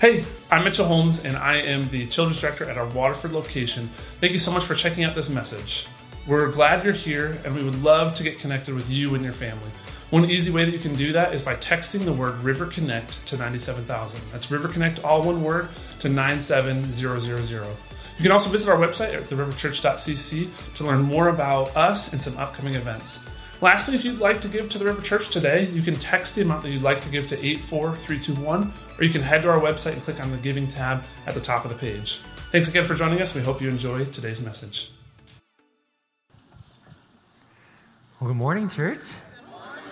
Hey, I'm Mitchell Holmes, and I am the Children's Director at our Waterford location. Thank you so much for checking out this message. We're glad you're here, and we would love to get connected with you and your family. One easy way that you can do that is by texting the word River Connect to 97000. That's River Connect, all one word, to 97000. You can also visit our website at theriverchurch.cc to learn more about us and some upcoming events. Lastly, if you'd like to give to the River Church today, you can text the amount that you'd like to give to 84321, or you can head to our website and click on the Giving tab at the top of the page. Thanks again for joining us. We hope you enjoy today's message. Well, good morning, church. Good morning.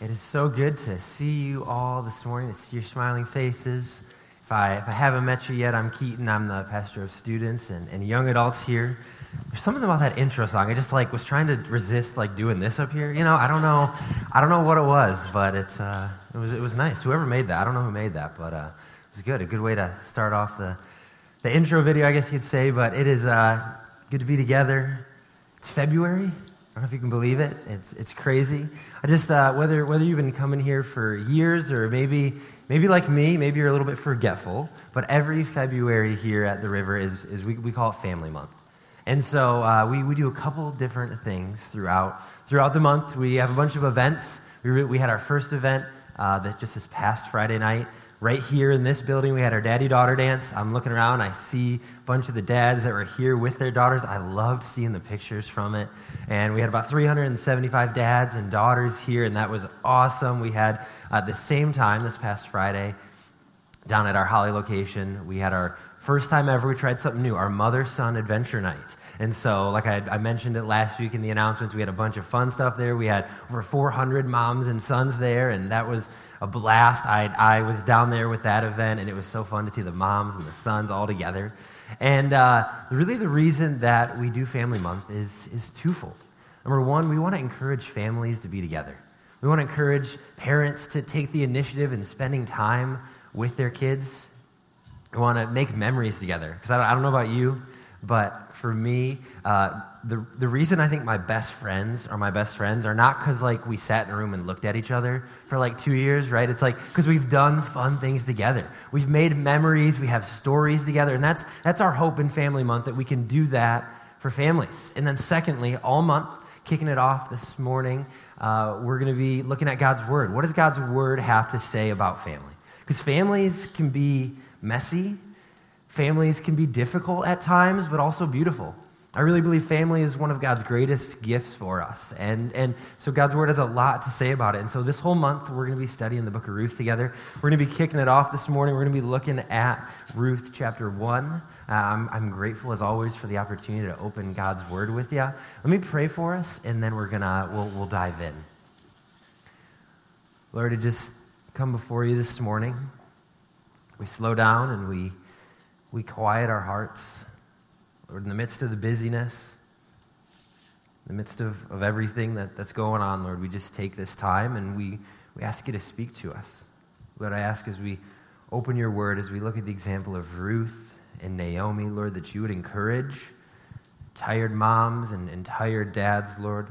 It is so good to see you all this morning, to see your smiling faces. If I, if I haven't met you yet, I'm Keaton. I'm the pastor of students and, and young adults here. There's something about that intro song. I just like was trying to resist like doing this up here. You know, I don't know, I don't know what it was, but it's uh, it was it was nice. Whoever made that, I don't know who made that, but uh, it was good. A good way to start off the the intro video, I guess you could say. But it is uh, good to be together. It's February. I don't know if you can believe it. It's it's crazy. I just uh, whether whether you've been coming here for years or maybe maybe like me, maybe you're a little bit forgetful. But every February here at the river is is we, we call it Family Month. And so uh, we, we do a couple different things throughout, throughout the month. We have a bunch of events. We, re- we had our first event uh, that just this past Friday night. Right here in this building, we had our daddy daughter dance. I'm looking around, I see a bunch of the dads that were here with their daughters. I loved seeing the pictures from it. And we had about 375 dads and daughters here, and that was awesome. We had, at uh, the same time, this past Friday, down at our Holly location, we had our First time ever, we tried something new our mother son adventure night. And so, like I, I, mentioned it last week in the announcements, we had a bunch of fun stuff there. We had over 400 moms and sons there, and that was a blast. I, I was down there with that event, and it was so fun to see the moms and the sons all together. And uh, really, the reason that we do Family Month is, is twofold. Number one, we want to encourage families to be together. We want to encourage parents to take the initiative in spending time with their kids we want to make memories together. Because I, I, don't know about you, but for me, uh, the, the reason I think my best friends are my best friends are not because like we sat in a room and looked at each other for like two years, right? It's like because we've done fun things together. We've made memories. We have stories together, and that's that's our hope in Family Month that we can do that for families. And then secondly, all month, kicking it off this morning, uh, we're going to be looking at God's Word. What does God's Word have to say about family? Because families can be messy. Families can be difficult at times, but also beautiful. I really believe family is one of God's greatest gifts for us. And, and so God's word has a lot to say about it. And so this whole month, we're going to be studying the book of Ruth together. We're going to be kicking it off this morning. We're going to be looking at Ruth chapter 1. Uh, I'm, I'm grateful, as always, for the opportunity to open God's word with you. Let me pray for us, and then we're going to, we'll, we'll dive in. Lord, to just come before you this morning. We slow down and we, we quiet our hearts. Lord, in the midst of the busyness, in the midst of, of everything that, that's going on, Lord, we just take this time and we, we ask you to speak to us. Lord, I ask as we open your word, as we look at the example of Ruth and Naomi, Lord, that you would encourage tired moms and, and tired dads, Lord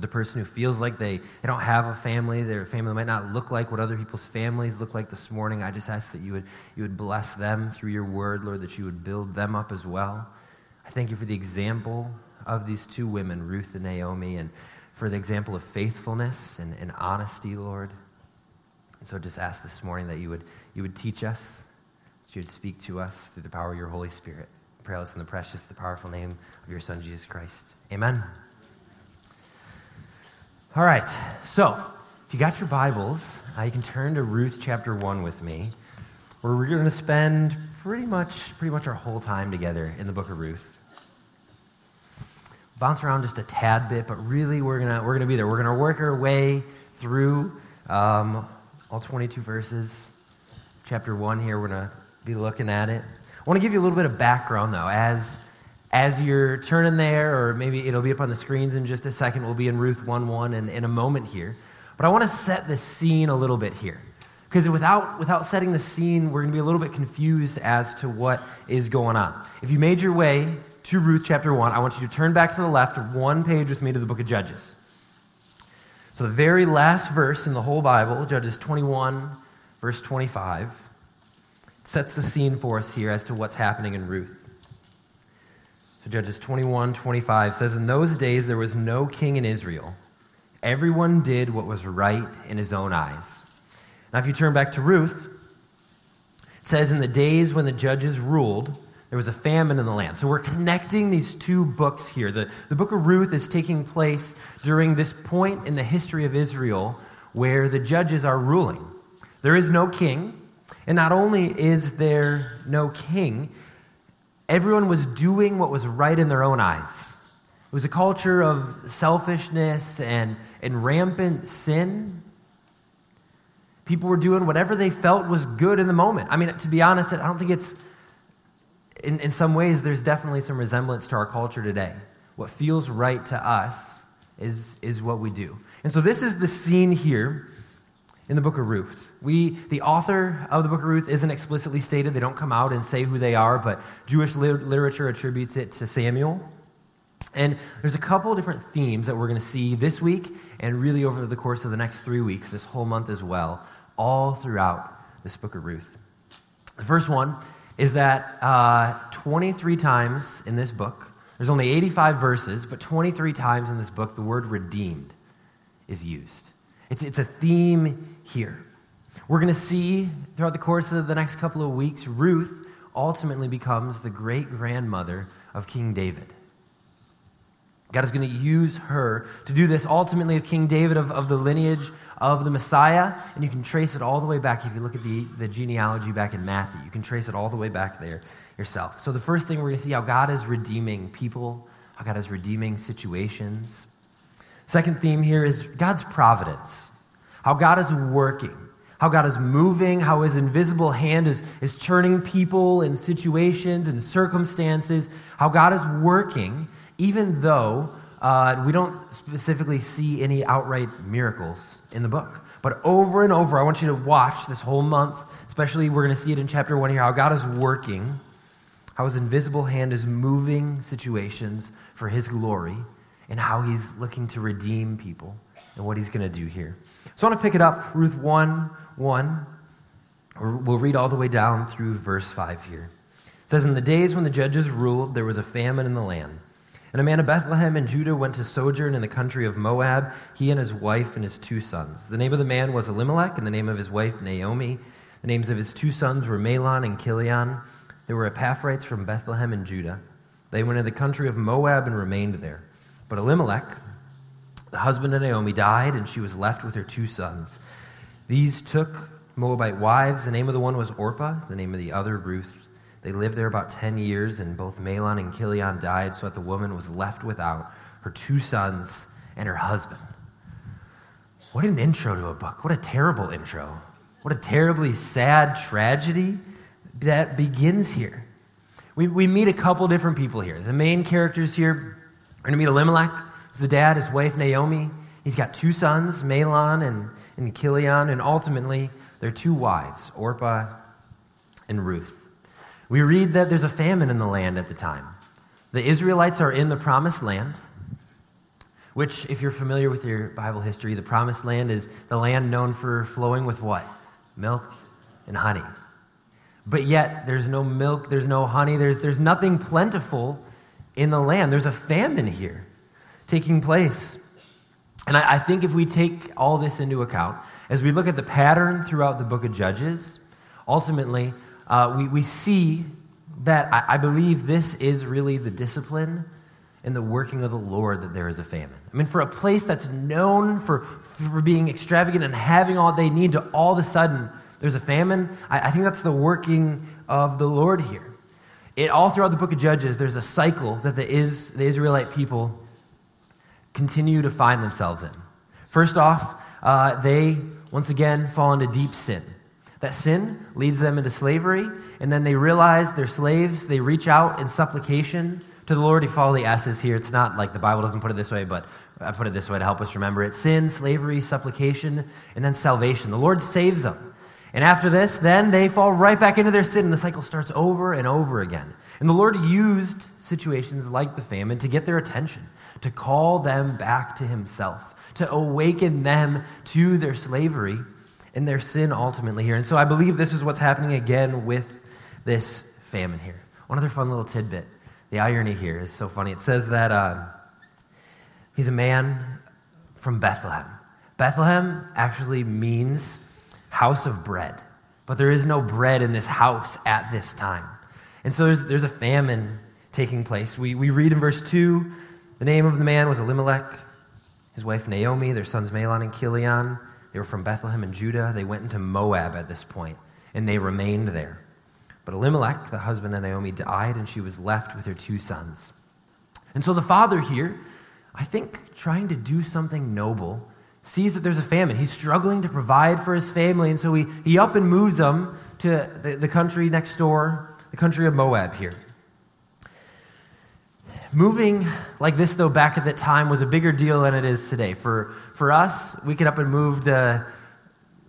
the person who feels like they, they don't have a family, their family might not look like what other people's families look like this morning. I just ask that you would, you would bless them through your word, Lord, that you would build them up as well. I thank you for the example of these two women, Ruth and Naomi, and for the example of faithfulness and, and honesty, Lord. And so just ask this morning that you would, you would teach us, that you would speak to us through the power of your Holy Spirit. pray this in the precious, the powerful name of your Son, Jesus Christ. Amen. All right, so if you got your Bibles, uh, you can turn to Ruth chapter 1 with me, where we're going to spend pretty much, pretty much our whole time together in the book of Ruth. Bounce around just a tad bit, but really we're going we're gonna be there. We're going to work our way through um, all 22 verses. Chapter 1 here, we're going to be looking at it. I want to give you a little bit of background, though, as as you're turning there, or maybe it'll be up on the screens in just a second, we'll be in Ruth 1 1 in, in a moment here. But I want to set the scene a little bit here. Because without, without setting the scene, we're going to be a little bit confused as to what is going on. If you made your way to Ruth chapter 1, I want you to turn back to the left one page with me to the book of Judges. So, the very last verse in the whole Bible, Judges 21, verse 25. sets the scene for us here as to what's happening in Ruth. So Judges 21 25 says, In those days there was no king in Israel. Everyone did what was right in his own eyes. Now, if you turn back to Ruth, it says, In the days when the judges ruled, there was a famine in the land. So we're connecting these two books here. The, the book of Ruth is taking place during this point in the history of Israel where the judges are ruling. There is no king, and not only is there no king, everyone was doing what was right in their own eyes. It was a culture of selfishness and, and rampant sin. People were doing whatever they felt was good in the moment. I mean, to be honest, I don't think it's in, in some ways, there's definitely some resemblance to our culture today. What feels right to us is, is what we do. And so this is the scene here in the book of Ruth. We, the author of the book of Ruth isn't explicitly stated. They don't come out and say who they are, but Jewish literature attributes it to Samuel. And there's a couple different themes that we're going to see this week and really over the course of the next three weeks, this whole month as well, all throughout this book of Ruth. The first one is that uh, 23 times in this book, there's only 85 verses, but 23 times in this book, the word redeemed is used. It's, it's a theme here. We're going to see throughout the course of the next couple of weeks, Ruth ultimately becomes the great grandmother of King David. God is going to use her to do this ultimately of King David, of, of the lineage of the Messiah, and you can trace it all the way back. If you look at the, the genealogy back in Matthew, you can trace it all the way back there yourself. So, the first thing we're going to see how God is redeeming people, how God is redeeming situations. Second theme here is God's providence, how God is working, how God is moving, how his invisible hand is, is turning people and situations and circumstances, how God is working, even though uh, we don't specifically see any outright miracles in the book. But over and over, I want you to watch this whole month, especially we're going to see it in chapter one here, how God is working, how his invisible hand is moving situations for his glory, and how he's looking to redeem people and what he's going to do here. So I want to pick it up, Ruth 1 1. We'll read all the way down through verse 5 here. It says, In the days when the judges ruled, there was a famine in the land. And a man of Bethlehem in Judah went to sojourn in the country of Moab, he and his wife and his two sons. The name of the man was Elimelech, and the name of his wife Naomi. The names of his two sons were Mahlon and Chilion. They were Ephrathites from Bethlehem in Judah. They went into the country of Moab and remained there. But Elimelech, the husband of Naomi, died, and she was left with her two sons. These took Moabite wives. The name of the one was Orpah, the name of the other Ruth. They lived there about 10 years, and both Mahlon and Chilion died, so that the woman was left without her two sons and her husband. What an intro to a book. What a terrible intro. What a terribly sad tragedy that begins here. We, we meet a couple different people here. The main characters here are going to meet Elimelech, the dad, his wife Naomi. He's got two sons, Mahlon and, and Chilion, and ultimately their two wives, Orpah and Ruth. We read that there's a famine in the land at the time. The Israelites are in the promised land, which, if you're familiar with your Bible history, the promised land is the land known for flowing with what? Milk and honey. But yet, there's no milk, there's no honey, there's, there's nothing plentiful in the land. There's a famine here taking place. And I, I think if we take all this into account, as we look at the pattern throughout the book of Judges, ultimately, uh, we, we see that I, I believe this is really the discipline and the working of the Lord that there is a famine. I mean, for a place that's known for, for being extravagant and having all they need to all of a sudden there's a famine, I, I think that's the working of the Lord here. It, all throughout the book of Judges, there's a cycle that the, is, the Israelite people continue to find themselves in. First off, uh, they once again fall into deep sin. That sin leads them into slavery, and then they realize they're slaves. They reach out in supplication to the Lord. You follow the S's here. It's not like the Bible doesn't put it this way, but I put it this way to help us remember it sin, slavery, supplication, and then salvation. The Lord saves them. And after this, then they fall right back into their sin, and the cycle starts over and over again. And the Lord used situations like the famine to get their attention, to call them back to Himself, to awaken them to their slavery and their sin ultimately here. And so I believe this is what's happening again with this famine here. One other fun little tidbit. The irony here is so funny. It says that uh, he's a man from Bethlehem. Bethlehem actually means house of bread, but there is no bread in this house at this time. And so there's, there's a famine taking place. We, we read in verse 2 the name of the man was Elimelech, his wife Naomi, their sons Mahlon and Chilion. They were from Bethlehem and Judah. They went into Moab at this point, and they remained there. But Elimelech, the husband of Naomi, died, and she was left with her two sons. And so the father here, I think, trying to do something noble, sees that there's a famine. He's struggling to provide for his family, and so he, he up and moves them to the, the country next door, the country of Moab here. Moving like this, though, back at that time was a bigger deal than it is today. For, for us, we get up and move to,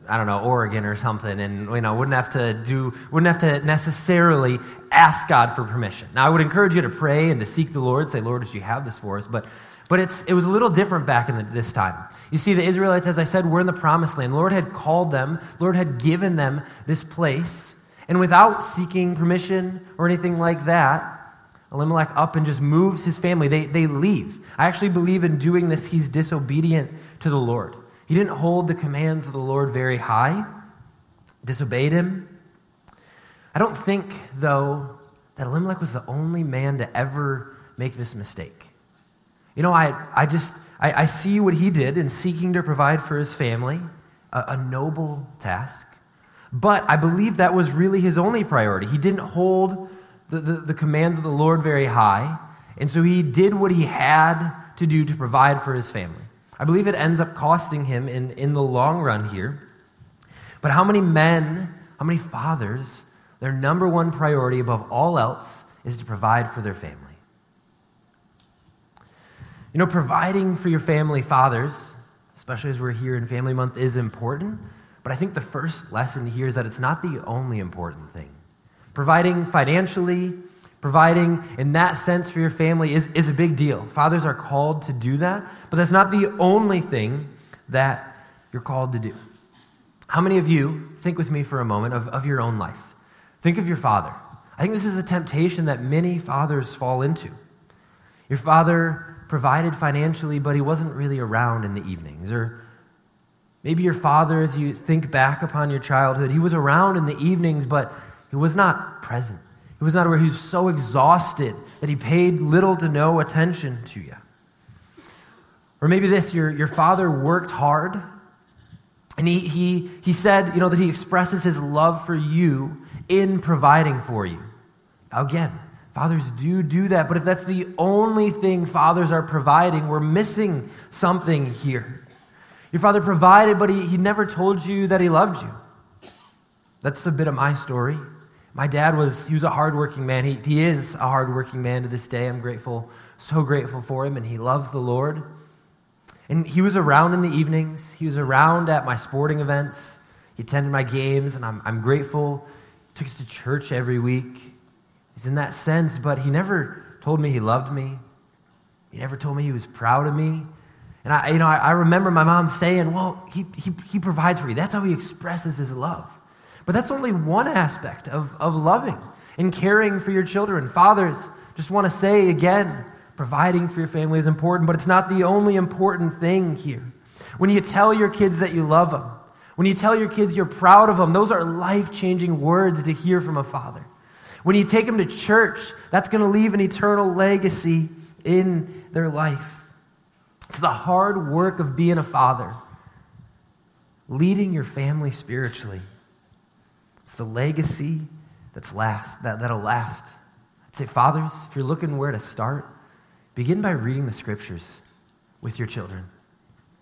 I don't know, Oregon or something, and you know, wouldn't have to do, wouldn't have to necessarily ask God for permission. Now, I would encourage you to pray and to seek the Lord, say, Lord, did you have this for us? But, but it's, it was a little different back in the, this time. You see, the Israelites, as I said, were in the promised land. The Lord had called them, the Lord had given them this place, and without seeking permission or anything like that, Elimelech up and just moves his family. They, they leave. I actually believe in doing this, he's disobedient to the Lord. He didn't hold the commands of the Lord very high, disobeyed him. I don't think, though, that Elimelech was the only man to ever make this mistake. You know, I, I just, I, I see what he did in seeking to provide for his family, a, a noble task. But I believe that was really his only priority. He didn't hold the, the, the commands of the Lord very high. And so he did what he had to do to provide for his family. I believe it ends up costing him in, in the long run here. But how many men, how many fathers, their number one priority above all else is to provide for their family? You know, providing for your family, fathers, especially as we're here in Family Month, is important. But I think the first lesson here is that it's not the only important thing. Providing financially, providing in that sense for your family is, is a big deal. Fathers are called to do that, but that's not the only thing that you're called to do. How many of you, think with me for a moment, of, of your own life? Think of your father. I think this is a temptation that many fathers fall into. Your father provided financially, but he wasn't really around in the evenings. Or maybe your father, as you think back upon your childhood, he was around in the evenings, but he was not present. He was not where he was so exhausted that he paid little to no attention to you. Or maybe this your, your father worked hard, and he, he, he said, you know, that he expresses his love for you in providing for you. Again, fathers do do that, but if that's the only thing fathers are providing, we're missing something here. Your father provided, but he, he never told you that he loved you. That's a bit of my story. My dad was, he was a hardworking man. He, he is a hardworking man to this day. I'm grateful, so grateful for him, and he loves the Lord. And he was around in the evenings. He was around at my sporting events. He attended my games, and I'm, I'm grateful. He took us to church every week. He's in that sense, but he never told me he loved me. He never told me he was proud of me. And I, you know, I, I remember my mom saying, well, he, he, he provides for you. That's how he expresses his love. But that's only one aspect of, of loving and caring for your children. Fathers, just want to say again, providing for your family is important, but it's not the only important thing here. When you tell your kids that you love them, when you tell your kids you're proud of them, those are life changing words to hear from a father. When you take them to church, that's going to leave an eternal legacy in their life. It's the hard work of being a father, leading your family spiritually. It's the legacy that's last, that, that'll last. I'd say, fathers, if you're looking where to start, begin by reading the scriptures with your children.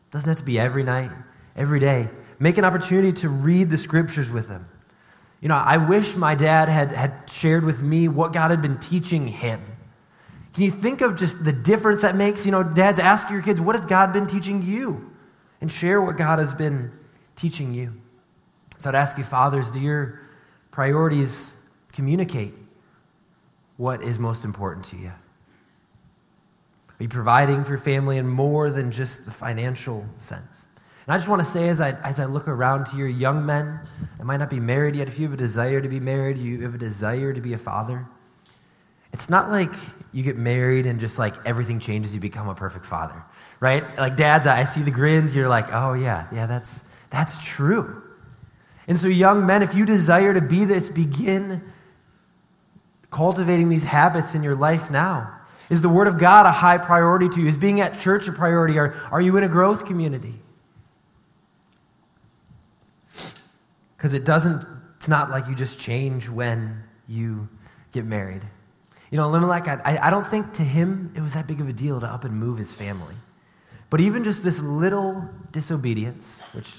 It doesn't have to be every night, every day. Make an opportunity to read the scriptures with them. You know, I wish my dad had, had shared with me what God had been teaching him. Can you think of just the difference that makes? You know, dads, ask your kids, what has God been teaching you? And share what God has been teaching you. So I'd ask you, fathers, do your priorities communicate what is most important to you? Are you providing for your family in more than just the financial sense? And I just want to say, as I, as I look around to your young men, it might not be married yet. If you have a desire to be married, you have a desire to be a father. It's not like you get married and just like everything changes, you become a perfect father, right? Like dads, I see the grins, you're like, oh yeah, yeah, that's, that's true. And so, young men, if you desire to be this, begin cultivating these habits in your life now. Is the Word of God a high priority to you? Is being at church a priority? Are, are you in a growth community? Because it doesn't, it's not like you just change when you get married. You know, Elimelech, I, I don't think to him it was that big of a deal to up and move his family. But even just this little disobedience, which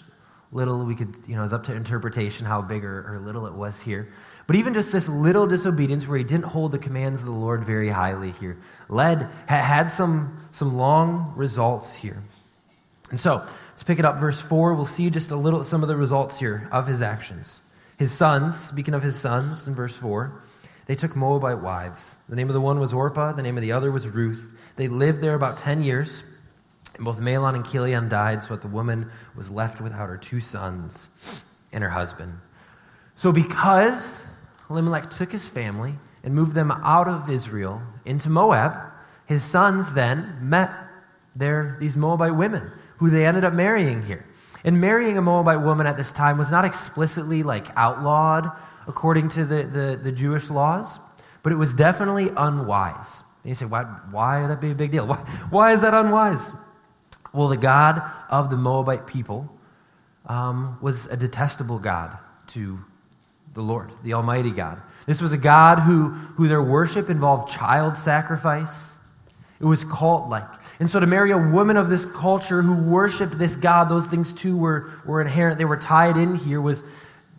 little we could, you know, is up to interpretation how big or, or little it was here. But even just this little disobedience where he didn't hold the commands of the Lord very highly here led, had some, some long results here. And so, let's pick it up, verse 4. We'll see just a little, some of the results here of his actions. His sons, speaking of his sons in verse 4, they took Moabite wives. The name of the one was Orpah, the name of the other was Ruth. They lived there about 10 years. And both Mahlon and Chilion died, so that the woman was left without her two sons and her husband. So, because Elimelech took his family and moved them out of Israel into Moab, his sons then met their, these Moabite women who they ended up marrying here. And marrying a Moabite woman at this time was not explicitly like outlawed according to the, the, the Jewish laws, but it was definitely unwise. And you say, why, why would that be a big deal? Why, why is that unwise? Well, the God of the Moabite people um, was a detestable God to the Lord, the Almighty God. This was a God who, who their worship involved child sacrifice. It was cult like. And so to marry a woman of this culture who worshiped this God, those things too were, were inherent. They were tied in here, was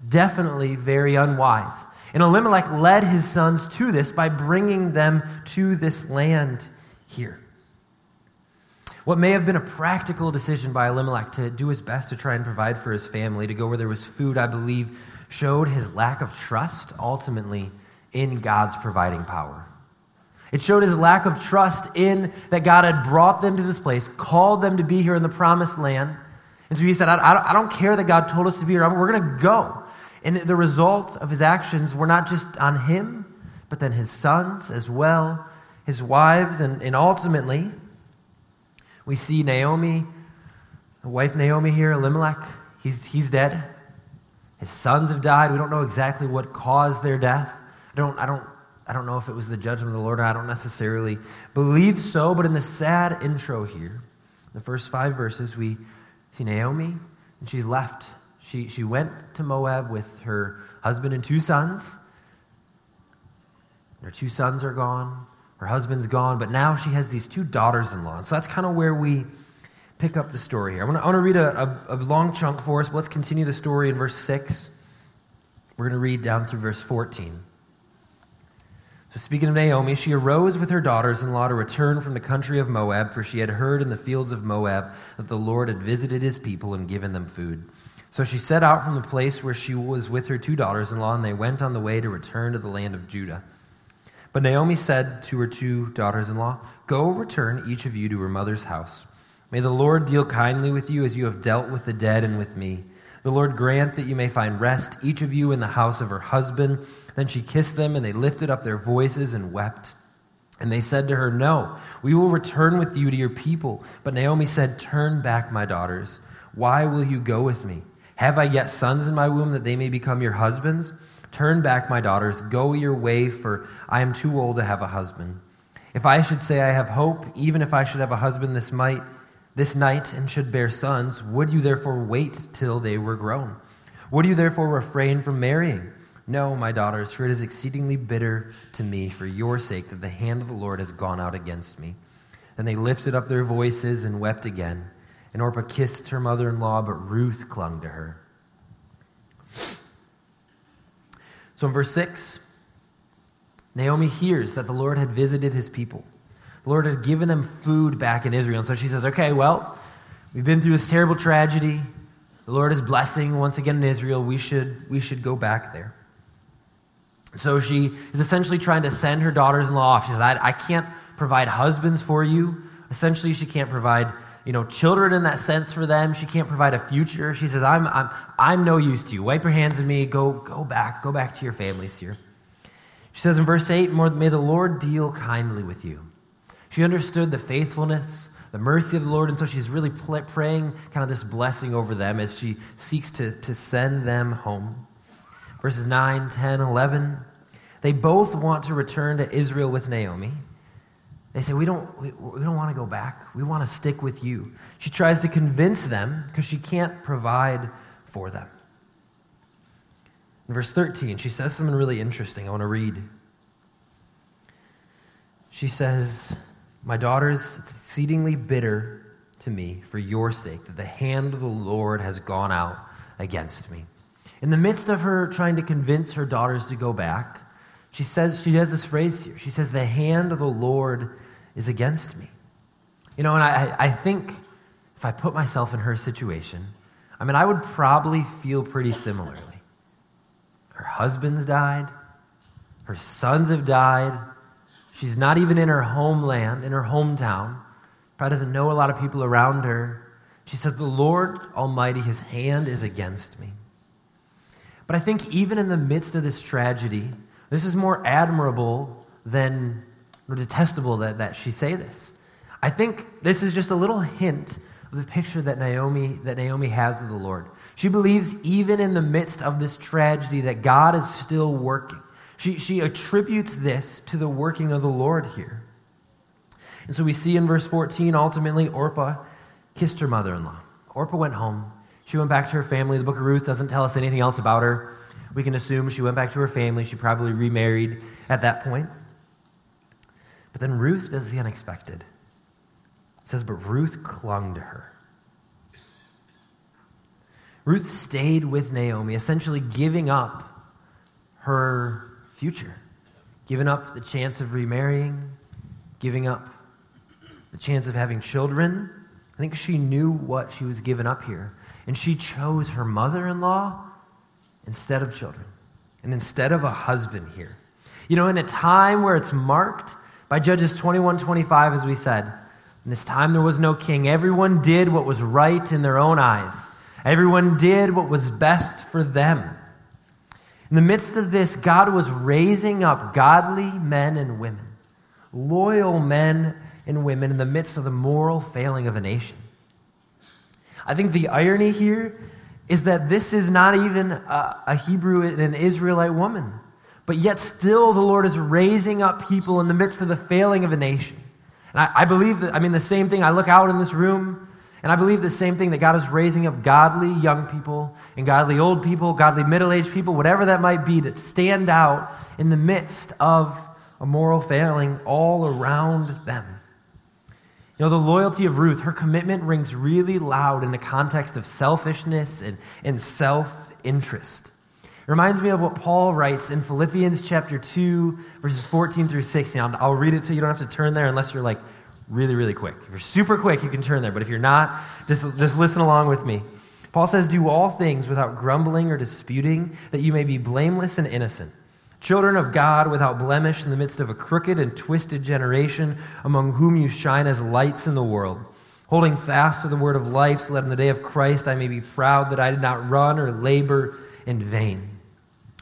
definitely very unwise. And Elimelech led his sons to this by bringing them to this land here. What may have been a practical decision by Elimelech to do his best to try and provide for his family, to go where there was food, I believe, showed his lack of trust ultimately in God's providing power. It showed his lack of trust in that God had brought them to this place, called them to be here in the promised land. And so he said, I, I don't care that God told us to be here. We're going to go. And the result of his actions were not just on him, but then his sons as well, his wives, and, and ultimately, we see Naomi, the wife Naomi here, Elimelech, he's, he's dead. His sons have died. We don't know exactly what caused their death. I don't, I don't, I don't know if it was the judgment of the Lord. I don't necessarily believe so, but in the sad intro here, the first five verses, we see Naomi, and she's left. She, she went to Moab with her husband and two sons. Her two sons are gone. Her husband's gone, but now she has these two daughters in law. So that's kind of where we pick up the story here. I want to, read a, a, a long chunk for us. Let's continue the story in verse 6. We're going to read down through verse 14. So, speaking of Naomi, she arose with her daughters in law to return from the country of Moab, for she had heard in the fields of Moab that the Lord had visited his people and given them food. So she set out from the place where she was with her two daughters in law, and they went on the way to return to the land of Judah. But Naomi said to her two daughters in law, Go return each of you to her mother's house. May the Lord deal kindly with you as you have dealt with the dead and with me. The Lord grant that you may find rest, each of you in the house of her husband. Then she kissed them, and they lifted up their voices and wept. And they said to her, No, we will return with you to your people. But Naomi said, Turn back, my daughters. Why will you go with me? Have I yet sons in my womb that they may become your husbands? Turn back, my daughters, go your way, for I am too old to have a husband. If I should say I have hope, even if I should have a husband this might this night and should bear sons, would you therefore wait till they were grown? Would you therefore refrain from marrying? No, my daughters, for it is exceedingly bitter to me for your sake that the hand of the Lord has gone out against me. Then they lifted up their voices and wept again. And Orpah kissed her mother in law, but Ruth clung to her. So in verse 6, Naomi hears that the Lord had visited his people. The Lord had given them food back in Israel. And so she says, okay, well, we've been through this terrible tragedy. The Lord is blessing once again in Israel. We should, we should go back there. So she is essentially trying to send her daughters in law off. She says, I, I can't provide husbands for you. Essentially, she can't provide you know, children in that sense for them. She can't provide a future. She says, I'm, I'm, I'm no use to you. Wipe your hands of me. Go, go back. Go back to your families here. She says in verse 8, May the Lord deal kindly with you. She understood the faithfulness, the mercy of the Lord, and so she's really praying kind of this blessing over them as she seeks to, to send them home. Verses 9, 10, 11. They both want to return to Israel with Naomi. They say, We don't, we, we don't want to go back. We want to stick with you. She tries to convince them because she can't provide for them. In verse 13, she says something really interesting. I want to read. She says, My daughters, it's exceedingly bitter to me for your sake that the hand of the Lord has gone out against me. In the midst of her trying to convince her daughters to go back, she says, she has this phrase here. She says, The hand of the Lord is against me. You know, and I, I think if I put myself in her situation, I mean, I would probably feel pretty similarly. Her husband's died, her sons have died. She's not even in her homeland, in her hometown. Probably doesn't know a lot of people around her. She says, The Lord Almighty, His hand is against me. But I think even in the midst of this tragedy, this is more admirable than or detestable that, that she say this. I think this is just a little hint of the picture that Naomi, that Naomi has of the Lord. She believes even in the midst of this tragedy that God is still working. She, she attributes this to the working of the Lord here. And so we see in verse 14, ultimately, Orpah kissed her mother in law. Orpah went home. She went back to her family. The book of Ruth doesn't tell us anything else about her. We can assume she went back to her family. She probably remarried at that point. But then Ruth does the unexpected. It says, But Ruth clung to her. Ruth stayed with Naomi, essentially giving up her future, giving up the chance of remarrying, giving up the chance of having children. I think she knew what she was giving up here. And she chose her mother in law instead of children and instead of a husband here. You know, in a time where it's marked by Judges 21 25, as we said, in this time there was no king. Everyone did what was right in their own eyes, everyone did what was best for them. In the midst of this, God was raising up godly men and women, loyal men and women in the midst of the moral failing of a nation. I think the irony here is that this is not even a, a Hebrew and an Israelite woman. But yet, still, the Lord is raising up people in the midst of the failing of a nation. And I, I, believe that, I mean, the same thing. I look out in this room, and I believe the same thing that God is raising up godly young people and godly old people, godly middle aged people, whatever that might be, that stand out in the midst of a moral failing all around them. You know, the loyalty of Ruth, her commitment rings really loud in the context of selfishness and, and self interest. It reminds me of what Paul writes in Philippians chapter 2, verses 14 through 16. I'll, I'll read it to you. You don't have to turn there unless you're like really, really quick. If you're super quick, you can turn there. But if you're not, just, just listen along with me. Paul says, Do all things without grumbling or disputing, that you may be blameless and innocent. Children of God without blemish in the midst of a crooked and twisted generation, among whom you shine as lights in the world, holding fast to the word of life, so that in the day of Christ I may be proud that I did not run or labor in vain.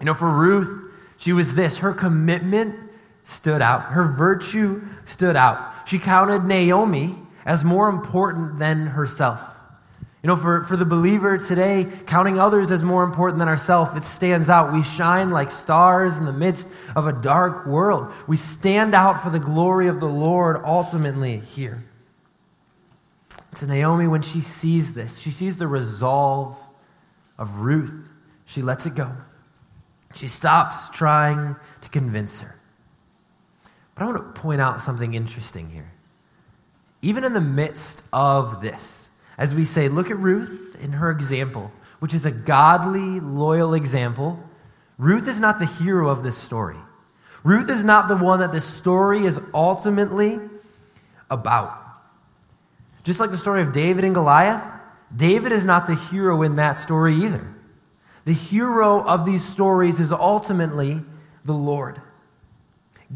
You know, for Ruth, she was this her commitment stood out, her virtue stood out. She counted Naomi as more important than herself. You know, for, for the believer today, counting others as more important than ourselves, it stands out. We shine like stars in the midst of a dark world. We stand out for the glory of the Lord ultimately here. So, Naomi, when she sees this, she sees the resolve of Ruth. She lets it go. She stops trying to convince her. But I want to point out something interesting here. Even in the midst of this, as we say, look at Ruth in her example, which is a godly, loyal example. Ruth is not the hero of this story. Ruth is not the one that this story is ultimately about. Just like the story of David and Goliath, David is not the hero in that story either. The hero of these stories is ultimately the Lord.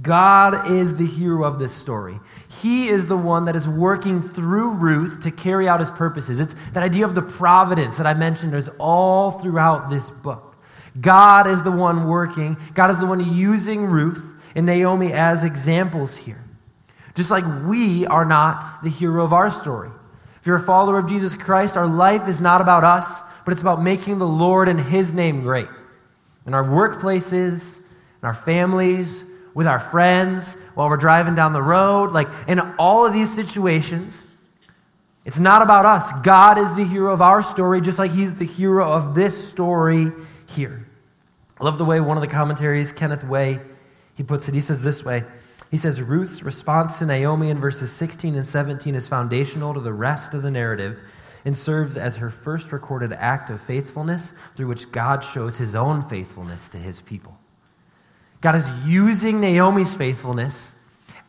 God is the hero of this story. He is the one that is working through Ruth to carry out his purposes. It's that idea of the providence that I mentioned is all throughout this book. God is the one working, God is the one using Ruth and Naomi as examples here. Just like we are not the hero of our story. If you're a follower of Jesus Christ, our life is not about us, but it's about making the Lord and his name great. In our workplaces, in our families, with our friends, while we're driving down the road. Like in all of these situations, it's not about us. God is the hero of our story, just like He's the hero of this story here. I love the way one of the commentaries, Kenneth Way, he puts it. He says this way. He says Ruth's response to Naomi in verses 16 and 17 is foundational to the rest of the narrative and serves as her first recorded act of faithfulness through which God shows his own faithfulness to his people. God is using Naomi's faithfulness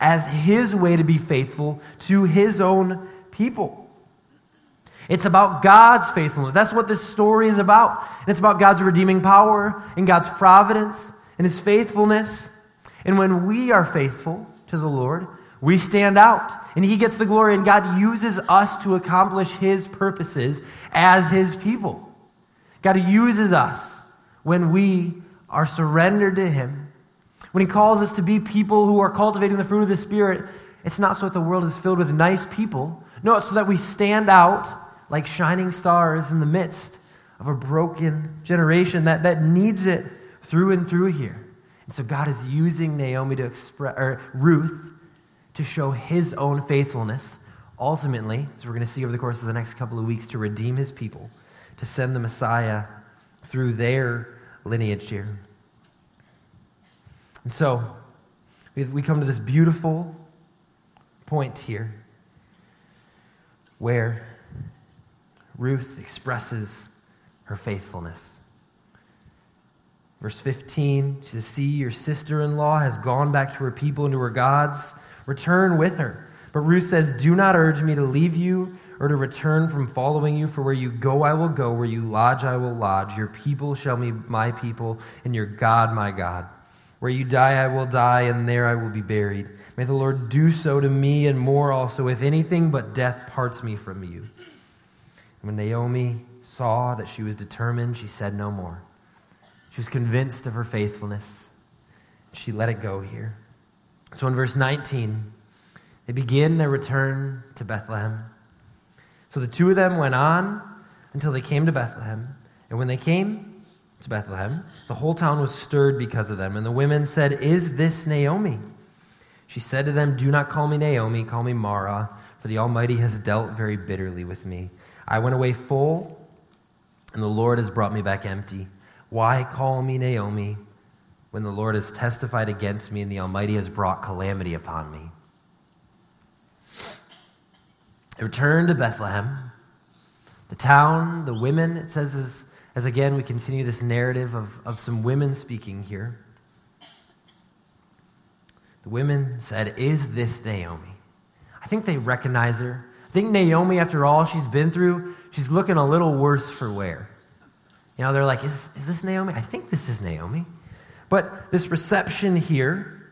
as his way to be faithful to his own people. It's about God's faithfulness. That's what this story is about. And it's about God's redeeming power and God's providence and his faithfulness. And when we are faithful to the Lord, we stand out and he gets the glory and God uses us to accomplish his purposes as his people. God uses us when we are surrendered to him when he calls us to be people who are cultivating the fruit of the Spirit, it's not so that the world is filled with nice people. No, it's so that we stand out like shining stars in the midst of a broken generation that, that needs it through and through here. And so God is using Naomi to express, or Ruth to show his own faithfulness, ultimately, as we're going to see over the course of the next couple of weeks, to redeem his people, to send the Messiah through their lineage here. And so, we come to this beautiful point here where Ruth expresses her faithfulness. Verse 15, she says, See, your sister in law has gone back to her people and to her gods. Return with her. But Ruth says, Do not urge me to leave you or to return from following you, for where you go, I will go. Where you lodge, I will lodge. Your people shall be my people, and your God, my God. Where you die, I will die, and there I will be buried. May the Lord do so to me and more also, if anything but death parts me from you. when Naomi saw that she was determined, she said no more. She was convinced of her faithfulness. She let it go here. So in verse 19, they begin their return to Bethlehem. So the two of them went on until they came to Bethlehem. And when they came, to Bethlehem. The whole town was stirred because of them. And the women said, Is this Naomi? She said to them, Do not call me Naomi, call me Mara, for the Almighty has dealt very bitterly with me. I went away full, and the Lord has brought me back empty. Why call me Naomi when the Lord has testified against me and the Almighty has brought calamity upon me? They returned to Bethlehem. The town, the women, it says, is as again we continue this narrative of, of some women speaking here. The women said, Is this Naomi? I think they recognize her. I think Naomi, after all she's been through, she's looking a little worse for wear. You know, they're like, Is, is this Naomi? I think this is Naomi. But this reception here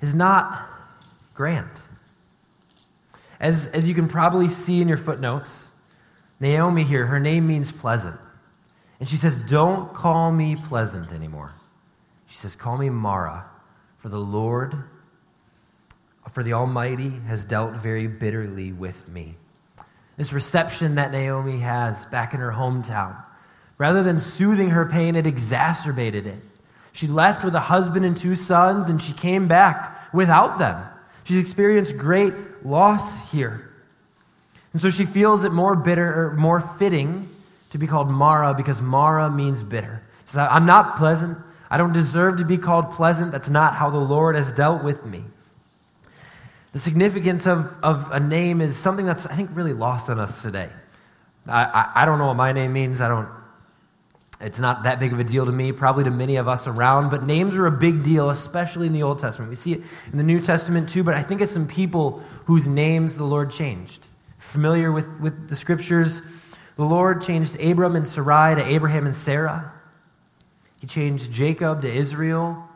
is not grand. As, as you can probably see in your footnotes, Naomi here, her name means pleasant. And she says, Don't call me pleasant anymore. She says, Call me Mara, for the Lord, for the Almighty has dealt very bitterly with me. This reception that Naomi has back in her hometown, rather than soothing her pain, it exacerbated it. She left with a husband and two sons, and she came back without them. She's experienced great loss here. And so she feels it more bitter or more fitting to be called Mara because Mara means bitter. She says, I'm not pleasant. I don't deserve to be called pleasant. That's not how the Lord has dealt with me. The significance of, of a name is something that's, I think, really lost on us today. I, I, I don't know what my name means. I don't, it's not that big of a deal to me, probably to many of us around, but names are a big deal, especially in the Old Testament. We see it in the New Testament too, but I think it's some people whose names the Lord changed familiar with, with the scriptures, the Lord changed Abram and Sarai to Abraham and Sarah. He changed Jacob to Israel.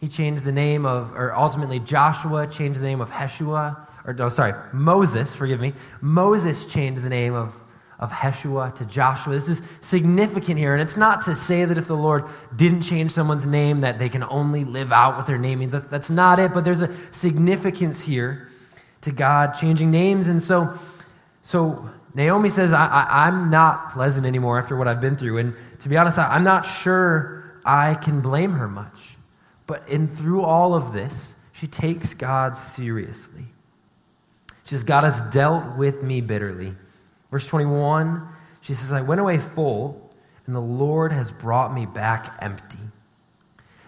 He changed the name of, or ultimately Joshua changed the name of Heshua, or no, sorry, Moses, forgive me. Moses changed the name of, of Heshua to Joshua. This is significant here, and it's not to say that if the Lord didn't change someone's name that they can only live out what their name means. That's, that's not it, but there's a significance here to God changing names. And so, so Naomi says, I, am not pleasant anymore after what I've been through. And to be honest, I, I'm not sure I can blame her much. But in through all of this, she takes God seriously. She says, God has dealt with me bitterly. Verse 21, she says, I went away full, and the Lord has brought me back empty.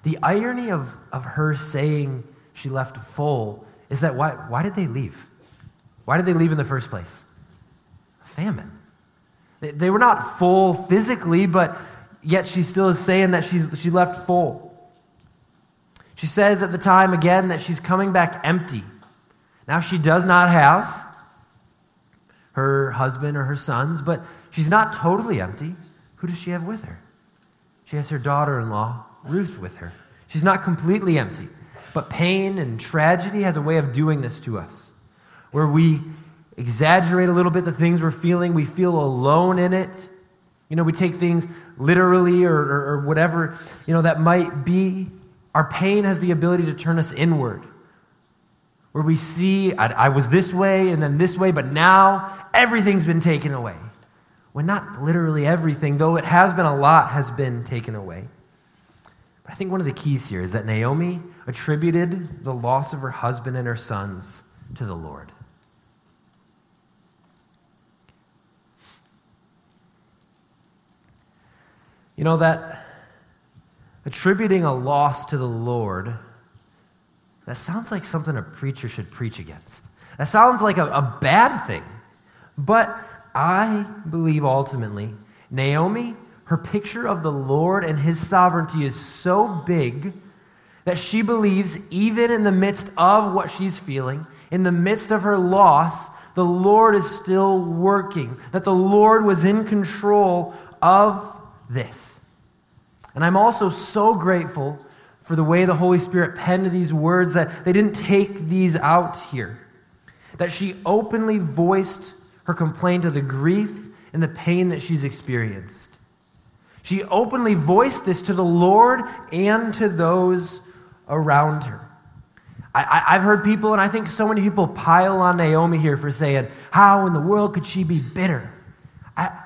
The irony of, of her saying she left full is that why, why did they leave? Why did they leave in the first place? Famine. They, they were not full physically, but yet she still is saying that she's, she left full. She says at the time again that she's coming back empty. Now, she does not have her husband or her sons, but she's not totally empty. Who does she have with her? She has her daughter in law, Ruth, with her. She's not completely empty, but pain and tragedy has a way of doing this to us, where we exaggerate a little bit the things we're feeling, we feel alone in it. You know, we take things literally or, or, or whatever, you know, that might be. Our pain has the ability to turn us inward, where we see, I, I, was this way and then this way, but now everything's been taken away. Well, not literally everything, though it has been a lot, has been taken away. But I think one of the keys here is that Naomi attributed the loss of her husband and her sons to the Lord. You know, that attributing a loss to the Lord, that sounds like something a preacher should preach against. That sounds like a, a bad thing. But I believe ultimately, Naomi, her picture of the Lord and his sovereignty is so big that she believes, even in the midst of what she's feeling, in the midst of her loss, the Lord is still working, that the Lord was in control of this. And I'm also so grateful for the way the Holy Spirit penned these words that they didn't take these out here. That she openly voiced her complaint of the grief and the pain that she's experienced. She openly voiced this to the Lord and to those around her. I, have heard people, and I think so many people pile on Naomi here for saying, How in the world could she be bitter? I,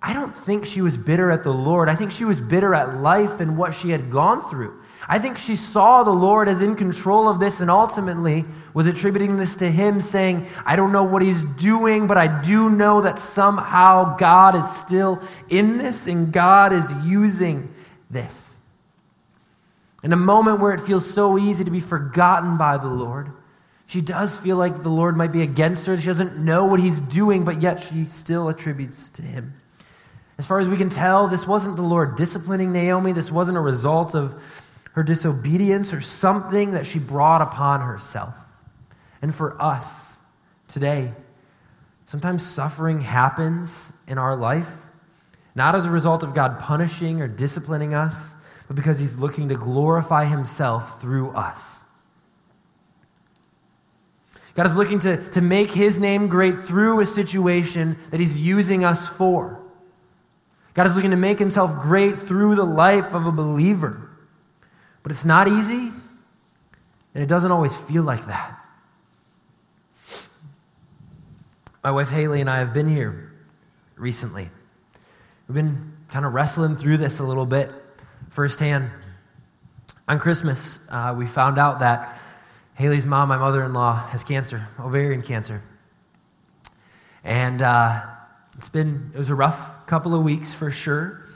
I don't think she was bitter at the Lord. I think she was bitter at life and what she had gone through. I think she saw the Lord as in control of this and ultimately was attributing this to him, saying, I don't know what he's doing, but I do know that somehow God is still in this and God is using this. In a moment where it feels so easy to be forgotten by the Lord, she does feel like the Lord might be against her. She doesn't know what he's doing, but yet she still attributes to him. As far as we can tell, this wasn't the Lord disciplining Naomi. This wasn't a result of her disobedience or something that she brought upon herself. And for us today, sometimes suffering happens in our life, not as a result of God punishing or disciplining us, but because He's looking to glorify Himself through us. God is looking to, to make His name great through a situation that He's using us for. God is looking to make himself great through the life of a believer. But it's not easy, and it doesn't always feel like that. My wife Haley and I have been here recently. We've been kind of wrestling through this a little bit firsthand. On Christmas, uh, we found out that Haley's mom, my mother in law, has cancer, ovarian cancer. And uh, it's been, it was a rough couple of weeks for sure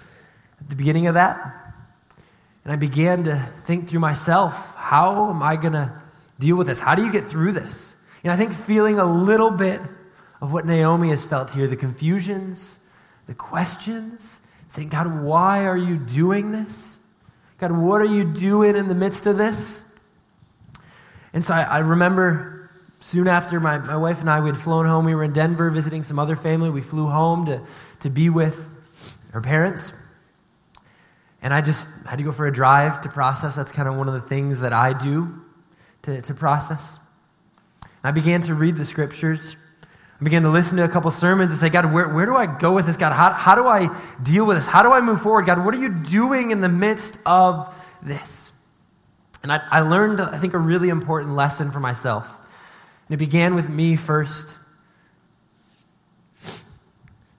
at the beginning of that. And I began to think through myself, how am I going to deal with this? How do you get through this? And I think feeling a little bit of what Naomi has felt here the confusions, the questions, saying, God, why are you doing this? God, what are you doing in the midst of this? And so I, I remember soon after my, my wife and I, we had flown home. We were in Denver visiting some other family. We flew home to, to be with her parents. And I just had to go for a drive to process. That's kind of one of the things that I do to, to process. And I began to read the scriptures. I began to listen to a couple sermons and say, God, where, where do I go with this? God, how, how do I deal with this? How do I move forward? God, what are you doing in the midst of this? And I, I learned, I think, a really important lesson for myself. And it began with me first.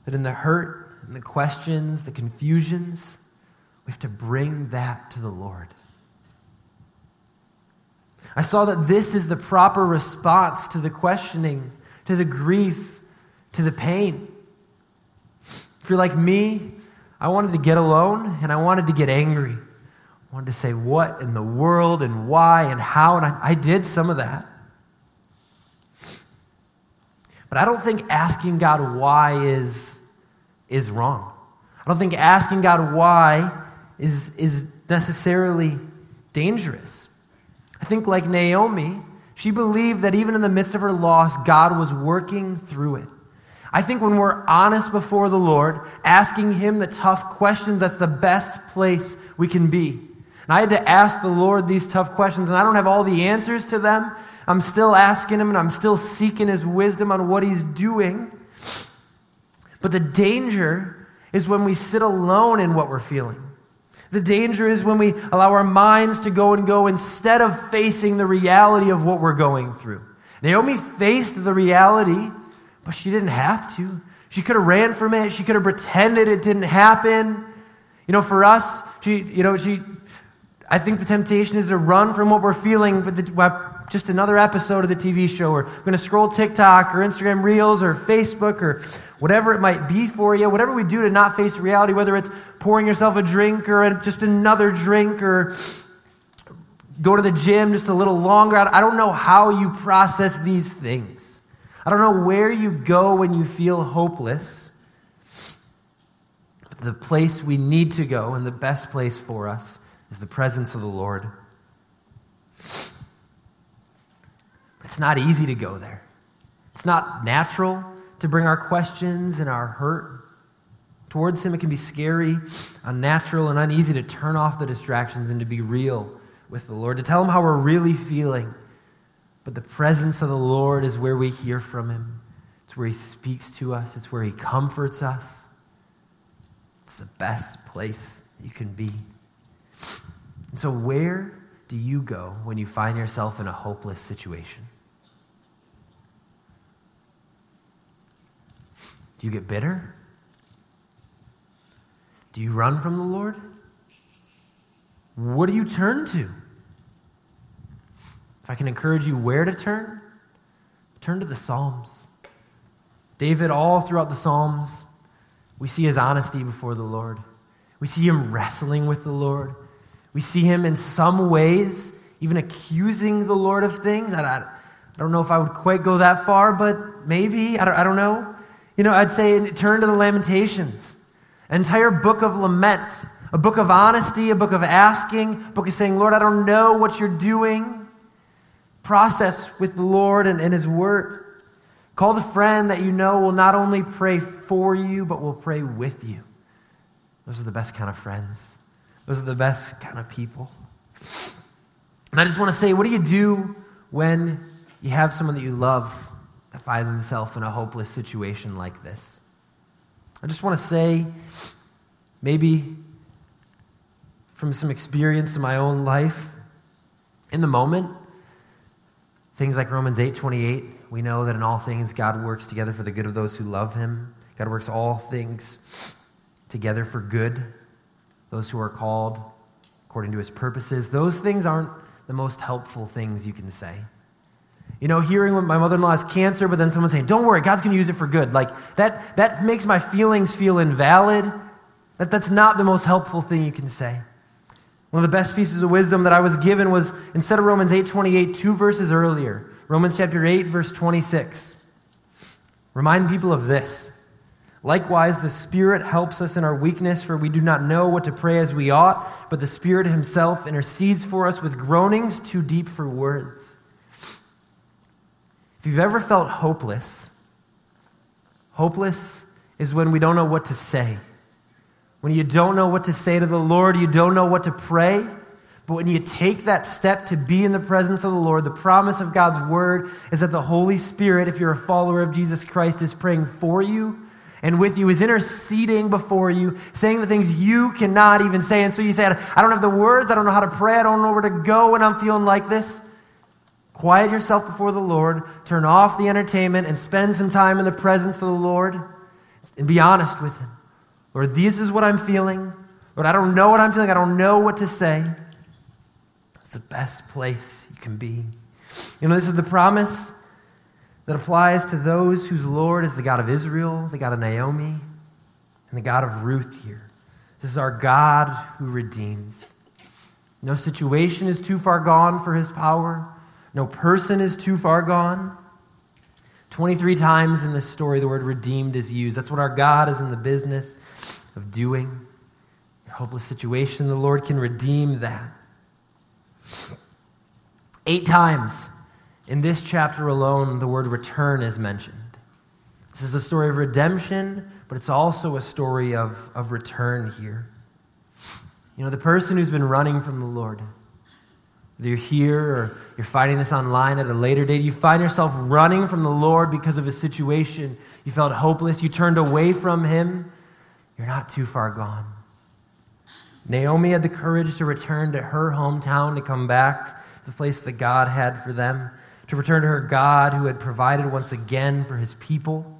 That in the hurt, and the questions, the confusions, we have to bring that to the Lord. I saw that this is the proper response to the questioning, to the grief, to the pain. If you're like me, I wanted to get alone and I wanted to get angry. I wanted to say what in the world and why and how, and I, I did some of that. But I don't think asking God why is, is wrong. I don't think asking God why is, is necessarily dangerous. I think, like Naomi, she believed that even in the midst of her loss, God was working through it. I think when we're honest before the Lord, asking Him the tough questions, that's the best place we can be. And I had to ask the Lord these tough questions, and I don't have all the answers to them. I'm still asking Him, and I'm still seeking His wisdom on what He's doing. But the danger is when we sit alone in what we're feeling. The danger is when we allow our minds to go and go instead of facing the reality of what we're going through. Naomi faced the reality, but she didn't have to. She could have ran from it. She could have pretended it didn't happen. You know, for us, she, you know, she, I think the temptation is to run from what we're feeling, but the, just another episode of the TV show, or going to scroll TikTok or Instagram Reels or Facebook or whatever it might be for you, whatever we do to not face reality, whether it's pouring yourself a drink or just another drink or go to the gym just a little longer. I don't know how you process these things. I don't know where you go when you feel hopeless. But the place we need to go and the best place for us is the presence of the Lord. It's not easy to go there. It's not natural to bring our questions and our hurt towards Him. It can be scary, unnatural, and uneasy to turn off the distractions and to be real with the Lord, to tell Him how we're really feeling. But the presence of the Lord is where we hear from Him. It's where He speaks to us, it's where He comforts us. It's the best place you can be. And so, where do you go when you find yourself in a hopeless situation? Do you get bitter? Do you run from the Lord? What do you turn to? If I can encourage you where to turn, turn to the Psalms. David, all throughout the Psalms, we see his honesty before the Lord. We see him wrestling with the Lord. We see him in some ways even accusing the Lord of things. I, I, I don't know if I would quite go that far, but maybe. I don't, I don't know. You know, I'd say turn to the Lamentations. An entire book of lament, a book of honesty, a book of asking, a book of saying, Lord, I don't know what you're doing. Process with the Lord and, and His Word. Call the friend that you know will not only pray for you, but will pray with you. Those are the best kind of friends. Those are the best kind of people. And I just want to say, what do you do when you have someone that you love that finds himself in a hopeless situation like this? I just want to say, maybe from some experience in my own life, in the moment, things like Romans 8 28, we know that in all things God works together for the good of those who love him. God works all things together for good, those who are called according to his purposes. Those things aren't the most helpful things you can say. You know, hearing my mother in law has cancer, but then someone saying, Don't worry, God's going to use it for good. Like, that, that makes my feelings feel invalid. That, that's not the most helpful thing you can say. One of the best pieces of wisdom that I was given was instead of Romans 8 28, two verses earlier, Romans chapter 8, verse 26. Remind people of this. Likewise, the Spirit helps us in our weakness, for we do not know what to pray as we ought, but the Spirit Himself intercedes for us with groanings too deep for words. If you've ever felt hopeless, hopeless is when we don't know what to say. when you don't know what to say to the Lord, you don't know what to pray. But when you take that step to be in the presence of the Lord, the promise of God's word is that the Holy Spirit, if you're a follower of Jesus Christ, is praying for you and with you, is interceding before you, saying the things you cannot even say. And so you say, I don't have the words, I don't know how to pray, I don't know where to go when I'm feeling like this. Quiet yourself before the Lord, turn off the entertainment, and spend some time in the presence of the Lord and be honest with Him. Lord, this is what I'm feeling. Lord, I don't know what I'm feeling. I don't know what to say. It's the best place you can be. You know, this is the promise that applies to those whose Lord is the God of Israel, the God of Naomi, and the God of Ruth here. This is our God who redeems. No situation is too far gone for his power. No person is too far gone. 23 times in this story, the word redeemed is used. That's what our God is in the business of doing. Your hopeless situation, the Lord can redeem that. Eight times in this chapter alone, the word return is mentioned. This is a story of redemption, but it's also a story of, of return here. You know, the person who's been running from the Lord, you're here or you're finding this online at a later date, you find yourself running from the Lord because of a situation. You felt hopeless, you turned away from Him. You're not too far gone. Naomi had the courage to return to her hometown, to come back to the place that God had for them, to return to her God who had provided once again for his people.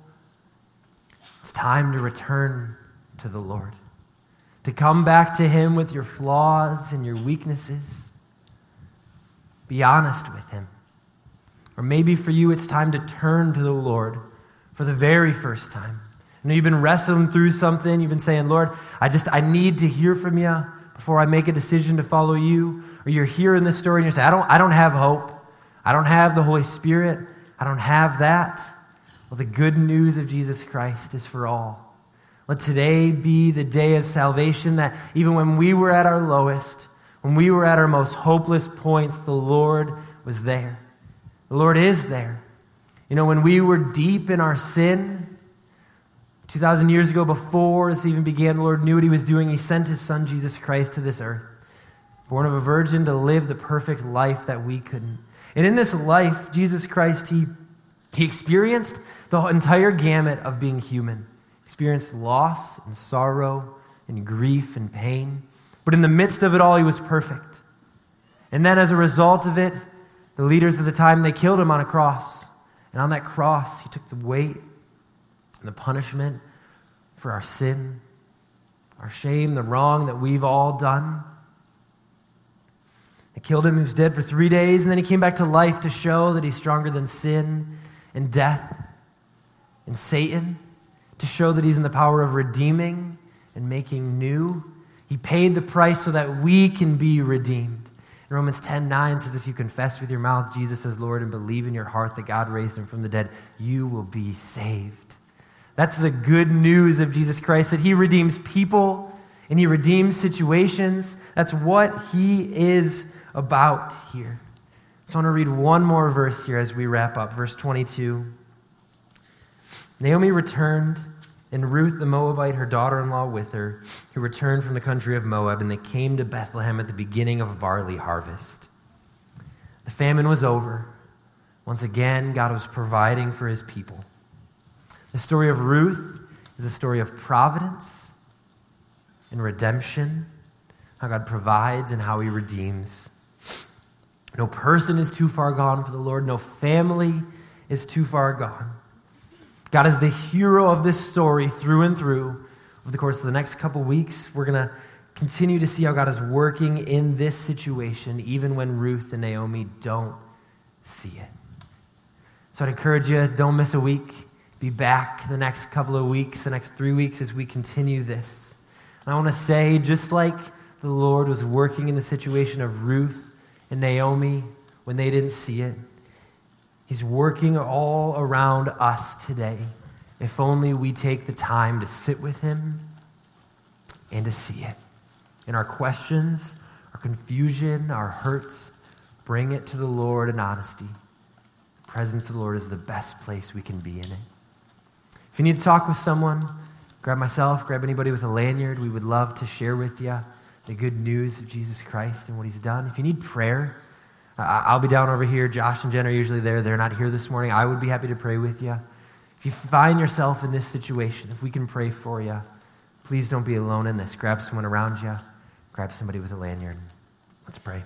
It's time to return to the Lord, to come back to him with your flaws and your weaknesses. Be honest with him. Or maybe for you, it's time to turn to the Lord for the very first time. You know, you've been wrestling through something. You've been saying, Lord, I just, I need to hear from you before I make a decision to follow you. Or you're hearing this story and you're saying, I don't, I don't have hope. I don't have the Holy Spirit. I don't have that. Well, the good news of Jesus Christ is for all. Let today be the day of salvation that even when we were at our lowest, when we were at our most hopeless points, the Lord was there. The Lord is there. You know, when we were deep in our sin, 2,000 years ago, before this even began, the Lord knew what He was doing. He sent His Son, Jesus Christ, to this earth, born of a virgin to live the perfect life that we couldn't. And in this life, Jesus Christ, He, he experienced the entire gamut of being human. He experienced loss and sorrow and grief and pain. But in the midst of it all, He was perfect. And then as a result of it, the leaders of the time, they killed Him on a cross. And on that cross, He took the weight and the punishment for our sin, our shame, the wrong that we've all done. They killed him, he was dead for three days, and then he came back to life to show that he's stronger than sin and death and Satan, to show that he's in the power of redeeming and making new. He paid the price so that we can be redeemed. In Romans 10 9 says, If you confess with your mouth Jesus as Lord and believe in your heart that God raised him from the dead, you will be saved. That's the good news of Jesus Christ, that he redeems people and he redeems situations. That's what he is about here. So I want to read one more verse here as we wrap up. Verse 22. Naomi returned, and Ruth the Moabite, her daughter in law, with her, who returned from the country of Moab, and they came to Bethlehem at the beginning of barley harvest. The famine was over. Once again, God was providing for his people. The story of Ruth is a story of providence and redemption, how God provides and how he redeems. No person is too far gone for the Lord, no family is too far gone. God is the hero of this story through and through. Over the course of the next couple weeks, we're going to continue to see how God is working in this situation, even when Ruth and Naomi don't see it. So I'd encourage you, don't miss a week be back the next couple of weeks, the next three weeks as we continue this. And I want to say, just like the Lord was working in the situation of Ruth and Naomi when they didn't see it, He's working all around us today. If only we take the time to sit with Him and to see it. In our questions, our confusion, our hurts, bring it to the Lord in honesty. The presence of the Lord is the best place we can be in it. If you need to talk with someone, Grab myself, grab anybody with a lanyard. We would love to share with you the good news of Jesus Christ and what he's done. If you need prayer, I'll be down over here. Josh and Jen are usually there. They're not here this morning. I would be happy to pray with you. If you find yourself in this situation, if we can pray for you, please don't be alone in this. Grab someone around you, grab somebody with a lanyard. Let's pray.